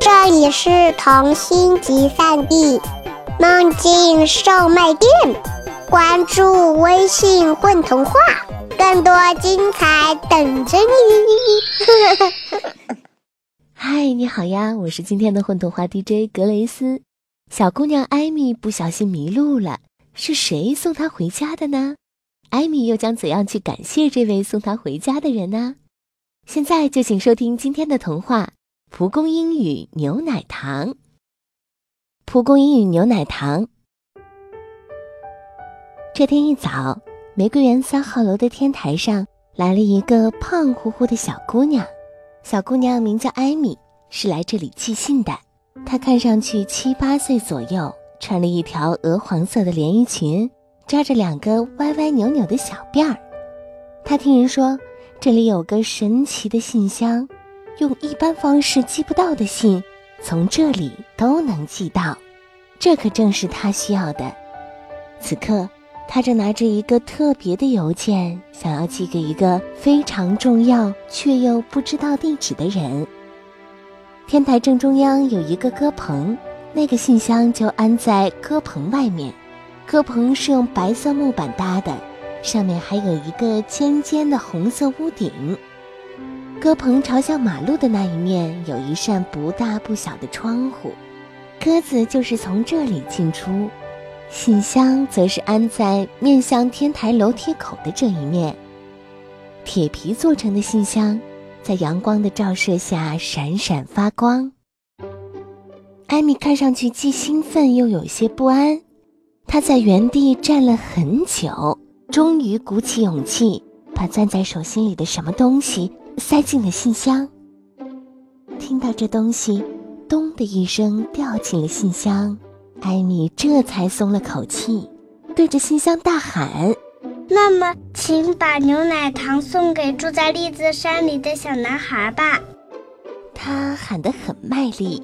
这里是童心集散地，梦境售卖店。关注微信“混童话”，更多精彩等着你。嗨，你好呀，我是今天的混童话 DJ 格雷斯。小姑娘艾米不小心迷路了，是谁送她回家的呢？艾米又将怎样去感谢这位送她回家的人呢？现在就请收听今天的童话《蒲公英与牛奶糖》。蒲公英与牛奶糖。这天一早，玫瑰园三号楼的天台上来了一个胖乎乎的小姑娘。小姑娘名叫艾米，是来这里寄信的。她看上去七八岁左右，穿了一条鹅黄色的连衣裙，扎着两个歪歪扭扭的小辫儿。她听人说，这里有个神奇的信箱，用一般方式寄不到的信，从这里都能寄到。这可正是他需要的。此刻。他正拿着一个特别的邮件，想要寄给一个非常重要却又不知道地址的人。天台正中央有一个鸽棚，那个信箱就安在鸽棚外面。鸽棚是用白色木板搭的，上面还有一个尖尖的红色屋顶。鸽棚朝向马路的那一面有一扇不大不小的窗户，鸽子就是从这里进出。信箱则是安在面向天台楼梯口的这一面。铁皮做成的信箱，在阳光的照射下闪闪发光。艾米看上去既兴奋又有些不安，她在原地站了很久，终于鼓起勇气，把攥在手心里的什么东西塞进了信箱。听到这东西“咚”的一声掉进了信箱。艾米这才松了口气，对着信箱大喊：“那么，请把牛奶糖送给住在栗子山里的小男孩吧。”他喊得很卖力，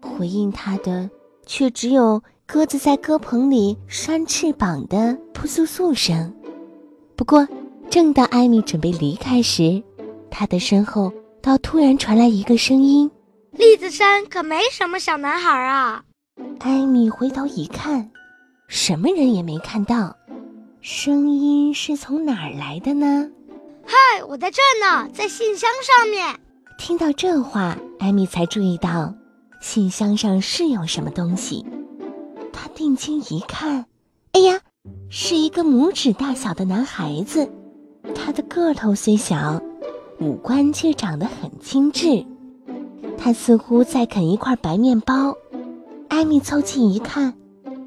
回应他的却只有鸽子在鸽棚里扇翅膀的扑簌簌声。不过，正当艾米准备离开时，他的身后倒突然传来一个声音：“栗子山可没什么小男孩啊。”艾米回头一看，什么人也没看到。声音是从哪儿来的呢？嗨，我在这呢，在信箱上面。听到这话，艾米才注意到信箱上是有什么东西。她定睛一看，哎呀，是一个拇指大小的男孩子。他的个头虽小，五官却长得很精致。他似乎在啃一块白面包。艾米凑近一看，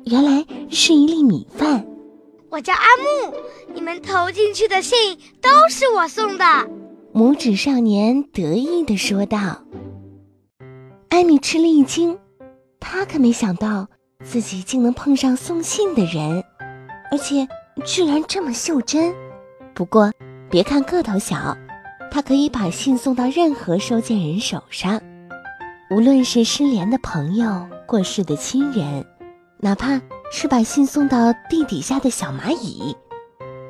原来是一粒米饭。我叫阿木，你们投进去的信都是我送的。拇指少年得意地说道。艾米吃了一惊，他可没想到自己竟能碰上送信的人，而且居然这么袖珍。不过，别看个头小，他可以把信送到任何收件人手上。无论是失联的朋友、过世的亲人，哪怕是把信送到地底下的小蚂蚁，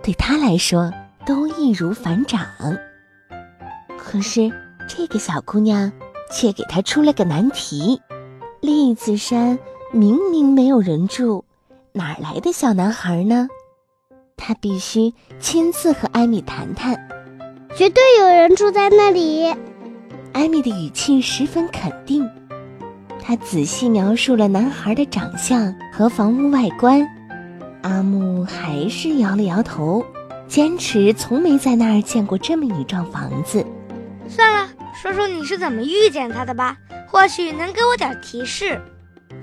对他来说都易如反掌。可是这个小姑娘却给他出了个难题：栗子山明明没有人住，哪来的小男孩呢？他必须亲自和艾米谈谈。绝对有人住在那里。艾米的语气十分肯定，她仔细描述了男孩的长相和房屋外观。阿木还是摇了摇头，坚持从没在那儿见过这么一幢房子。算了，说说你是怎么遇见他的吧，或许能给我点提示。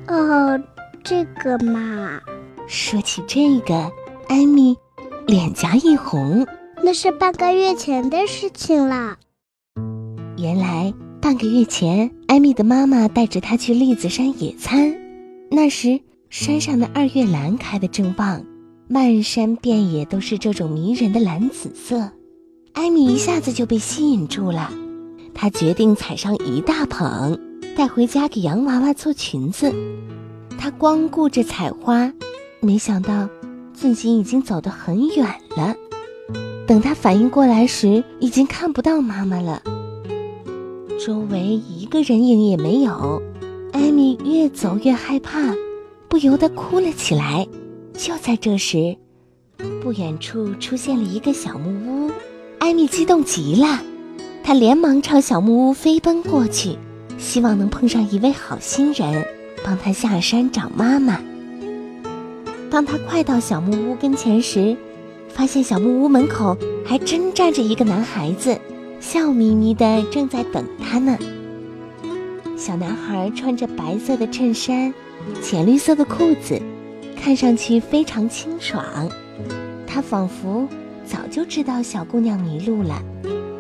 哦，这个嘛，说起这个，艾米脸颊一红，那是半个月前的事情了。原来半个月前，艾米的妈妈带着她去栗子山野餐。那时山上的二月兰开得正旺，漫山遍野都是这种迷人的蓝紫色。艾米一下子就被吸引住了，她决定采上一大捧，带回家给洋娃娃做裙子。她光顾着采花，没想到自己已经走得很远了。等他反应过来时，已经看不到妈妈了。周围一个人影也没有。艾米越走越害怕，不由得哭了起来。就在这时，不远处出现了一个小木屋，艾米激动极了，她连忙朝小木屋飞奔过去，希望能碰上一位好心人，帮她下山找妈妈。当她快到小木屋跟前时，发现小木屋门口还真站着一个男孩子，笑眯眯的正在等他呢。小男孩穿着白色的衬衫，浅绿色的裤子，看上去非常清爽。他仿佛早就知道小姑娘迷路了，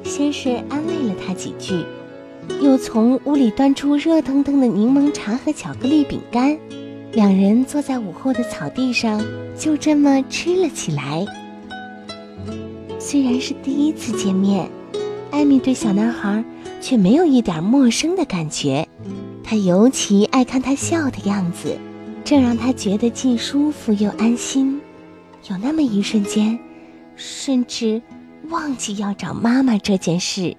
先是安慰了她几句，又从屋里端出热腾腾的柠檬茶和巧克力饼干。两人坐在午后的草地上，就这么吃了起来。虽然是第一次见面，艾米对小男孩却没有一点陌生的感觉。她尤其爱看他笑的样子，这让她觉得既舒服又安心。有那么一瞬间，甚至忘记要找妈妈这件事。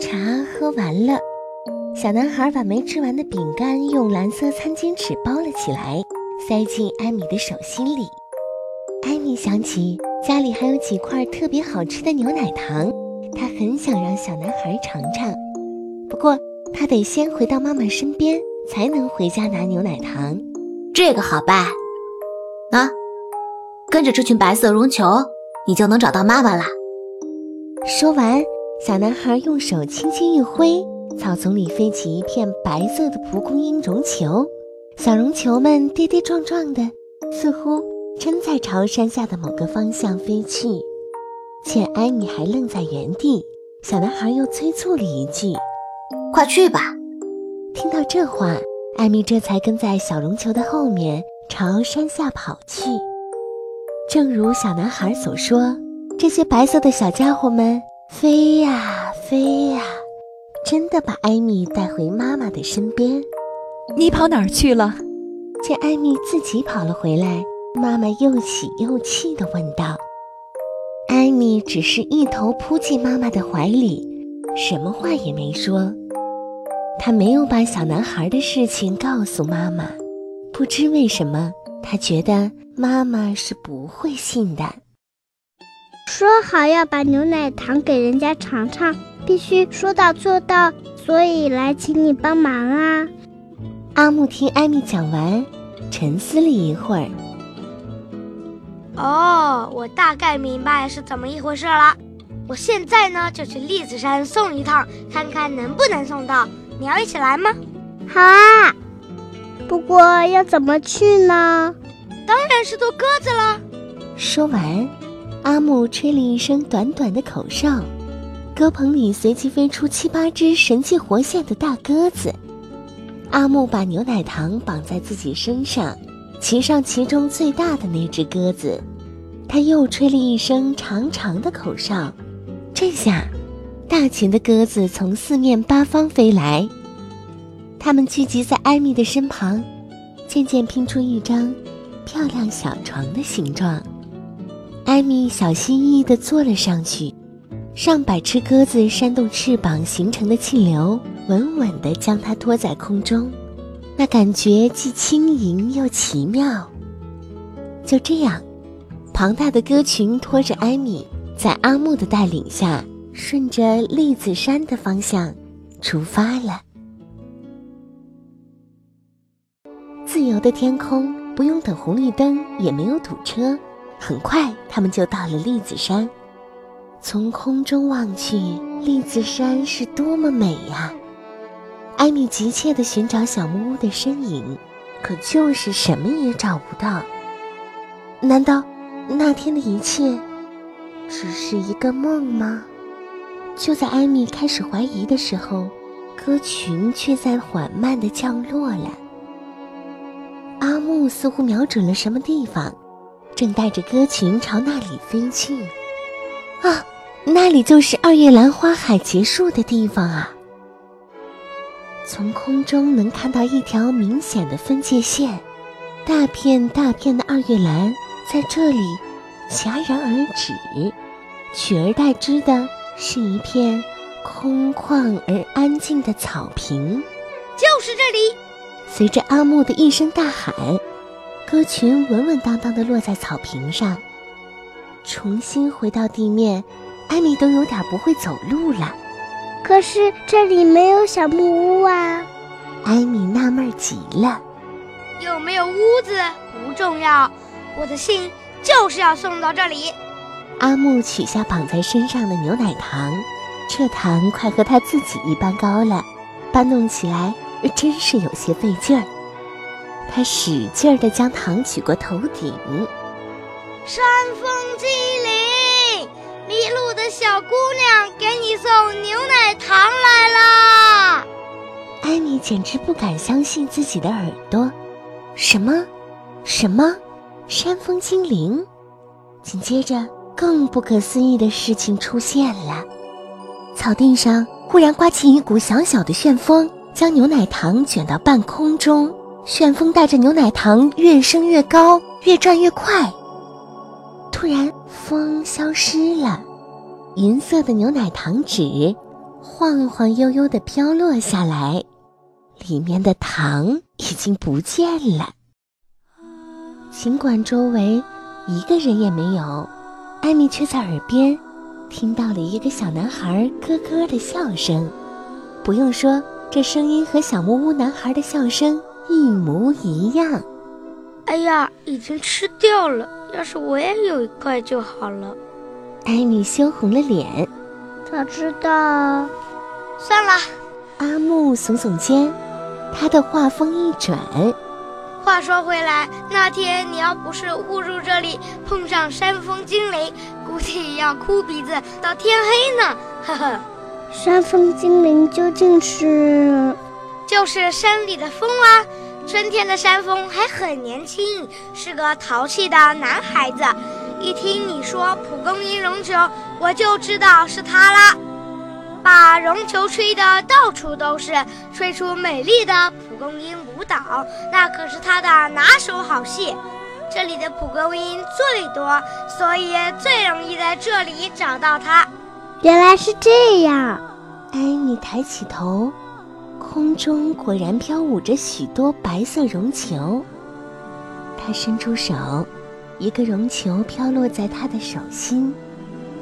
茶喝完了，小男孩把没吃完的饼干用蓝色餐巾纸包了起来，塞进艾米的手心里。艾米想起家里还有几块特别好吃的牛奶糖，他很想让小男孩尝尝。不过他得先回到妈妈身边，才能回家拿牛奶糖。这个好办，啊，跟着这群白色绒球，你就能找到妈妈了。说完，小男孩用手轻轻一挥，草丛里飞起一片白色的蒲公英绒球，小绒球们跌跌撞撞的，似乎。真在朝山下的某个方向飞去，见艾米还愣在原地，小男孩又催促了一句：“快去吧！”听到这话，艾米这才跟在小绒球的后面朝山下跑去。正如小男孩所说，这些白色的小家伙们飞呀飞呀，真的把艾米带回妈妈的身边。你跑哪儿去了？见艾米自己跑了回来。妈妈又喜又气地问道：“艾米只是一头扑进妈妈的怀里，什么话也没说。她没有把小男孩的事情告诉妈妈。不知为什么，她觉得妈妈是不会信的。说好要把牛奶糖给人家尝尝，必须说到做到，所以来请你帮忙啊。”阿木听艾米讲完，沉思了一会儿。哦，我大概明白是怎么一回事了。我现在呢就去栗子山送一趟，看看能不能送到。你要一起来吗？好啊，不过要怎么去呢？当然是坐鸽子了。说完，阿木吹了一声短短的口哨，鸽棚里随即飞出七八只神气活现的大鸽子。阿木把牛奶糖绑在自己身上。骑上其中最大的那只鸽子，他又吹了一声长长的口哨，这下，大群的鸽子从四面八方飞来，它们聚集在艾米的身旁，渐渐拼出一张漂亮小床的形状。艾米小心翼翼地坐了上去，上百只鸽子扇动翅膀形成的气流，稳稳地将它托在空中。那感觉既轻盈又奇妙。就这样，庞大的歌群拖着艾米，在阿木的带领下，顺着栗子山的方向出发了。自由的天空，不用等红绿灯，也没有堵车，很快他们就到了栗子山。从空中望去，栗子山是多么美呀！艾米急切地寻找小木屋的身影，可就是什么也找不到。难道那天的一切只是一个梦吗？就在艾米开始怀疑的时候，鸽群却在缓慢地降落了。阿木似乎瞄准了什么地方，正带着鸽群朝那里飞去。啊，那里就是二月兰花海结束的地方啊！从空中能看到一条明显的分界线，大片大片的二月兰在这里戛然而止，取而代之的是一片空旷而安静的草坪。就是这里！随着阿木的一声大喊，鸽群稳稳当当地落在草坪上。重新回到地面，艾米都有点不会走路了。可是这里没有小木屋啊！艾米纳闷极了。有没有屋子不重要，我的信就是要送到这里。阿木取下绑在身上的牛奶糖，这糖快和他自己一般高了，搬弄起来真是有些费劲儿。他使劲儿地将糖举过头顶。山峰精灵，迷路的小姑娘给你送牛奶糖来了。艾米简直不敢相信自己的耳朵。什么？什么？山峰精灵？紧接着，更不可思议的事情出现了。草地上忽然刮起一股小小的旋风，将牛奶糖卷到半空中。旋风带着牛奶糖越升越高，越转越快。突然，风消失了，银色的牛奶糖纸晃晃悠悠地飘落下来，里面的糖已经不见了。尽管周围一个人也没有，艾米却在耳边听到了一个小男孩咯咯的笑声。不用说，这声音和小木屋男孩的笑声一模一样。哎呀，已经吃掉了。要是我也有一块就好了。艾米羞红了脸。早知道，算了。阿木耸耸肩，他的话锋一转。话说回来，那天你要不是误入这里，碰上山峰精灵，估计要哭鼻子到天黑呢。呵呵。山峰精灵究竟是？就是山里的风啊。春天的山峰还很年轻，是个淘气的男孩子。一听你说蒲公英绒球，我就知道是他啦。把绒球吹得到处都是，吹出美丽的蒲公英舞蹈，那可是他的拿手好戏。这里的蒲公英最多，所以最容易在这里找到他。原来是这样，艾米抬起头。空中果然飘舞着许多白色绒球。他伸出手，一个绒球飘落在他的手心。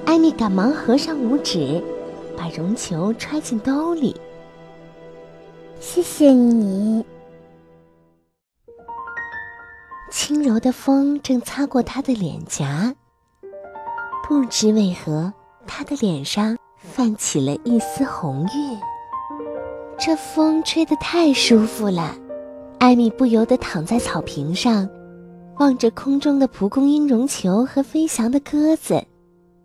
艾米赶忙合上五指，把绒球揣进兜里。谢谢你。轻柔的风正擦过他的脸颊，不知为何，他的脸上泛起了一丝红晕。这风吹得太舒服了，艾米不由得躺在草坪上，望着空中的蒲公英绒球和飞翔的鸽子。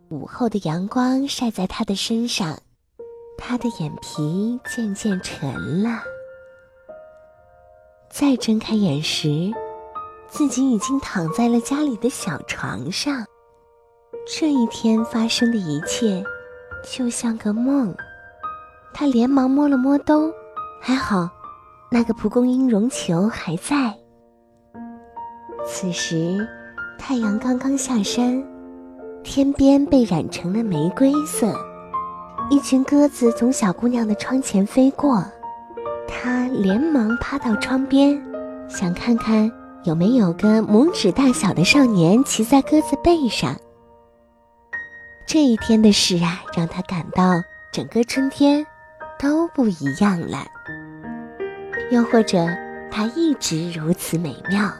午后的阳光晒在她的身上，她的眼皮渐渐沉了。再睁开眼时，自己已经躺在了家里的小床上。这一天发生的一切，就像个梦。他连忙摸了摸兜，还好，那个蒲公英绒球还在。此时，太阳刚刚下山，天边被染成了玫瑰色。一群鸽子从小姑娘的窗前飞过，她连忙趴到窗边，想看看有没有个拇指大小的少年骑在鸽子背上。这一天的事啊，让她感到整个春天。都不一样了，又或者，它一直如此美妙。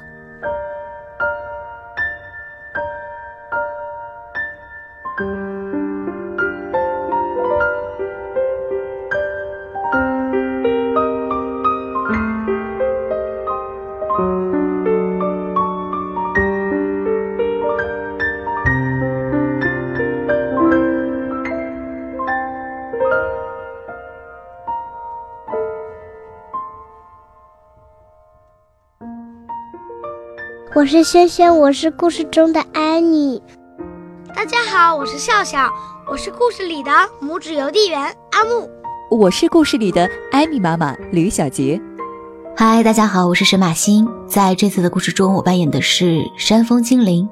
我是萱萱，我是故事中的安妮。大家好，我是笑笑，我是故事里的拇指邮递员阿木。我是故事里的艾米妈妈吕小杰。嗨，大家好，我是沈马欣。在这次的故事中，我扮演的是山峰精灵。